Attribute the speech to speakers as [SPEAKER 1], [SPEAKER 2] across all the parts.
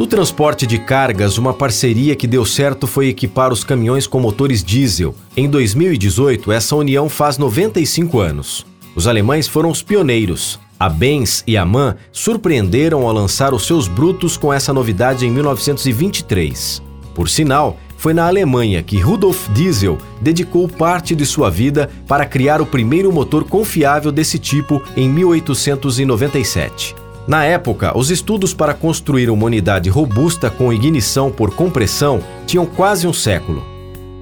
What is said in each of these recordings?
[SPEAKER 1] No transporte de cargas, uma parceria que deu certo foi equipar os caminhões com motores diesel. Em 2018, essa união faz 95 anos. Os alemães foram os pioneiros. A Benz e a MAN surpreenderam ao lançar os seus brutos com essa novidade em 1923. Por sinal, foi na Alemanha que Rudolf Diesel dedicou parte de sua vida para criar o primeiro motor confiável desse tipo em 1897. Na época, os estudos para construir uma unidade robusta com ignição por compressão tinham quase um século.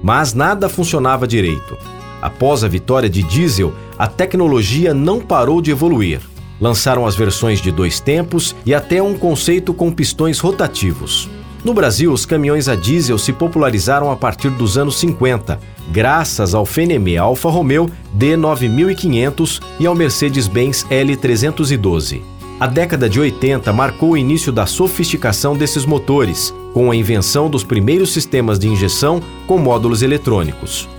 [SPEAKER 1] Mas nada funcionava direito. Após a vitória de diesel, a tecnologia não parou de evoluir. Lançaram as versões de dois tempos e até um conceito com pistões rotativos. No Brasil, os caminhões a diesel se popularizaram a partir dos anos 50, graças ao Fenemé Alfa Romeo D9500 e ao Mercedes-Benz L312. A década de 80 marcou o início da sofisticação desses motores, com a invenção dos primeiros sistemas de injeção com módulos eletrônicos.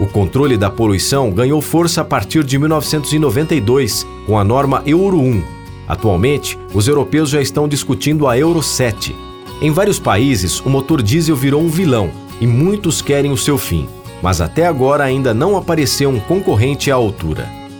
[SPEAKER 1] O controle da poluição ganhou força a partir de 1992, com a norma Euro 1. Atualmente, os europeus já estão discutindo a Euro 7. Em vários países, o motor diesel virou um vilão e muitos querem o seu fim, mas até agora ainda não apareceu um concorrente à altura.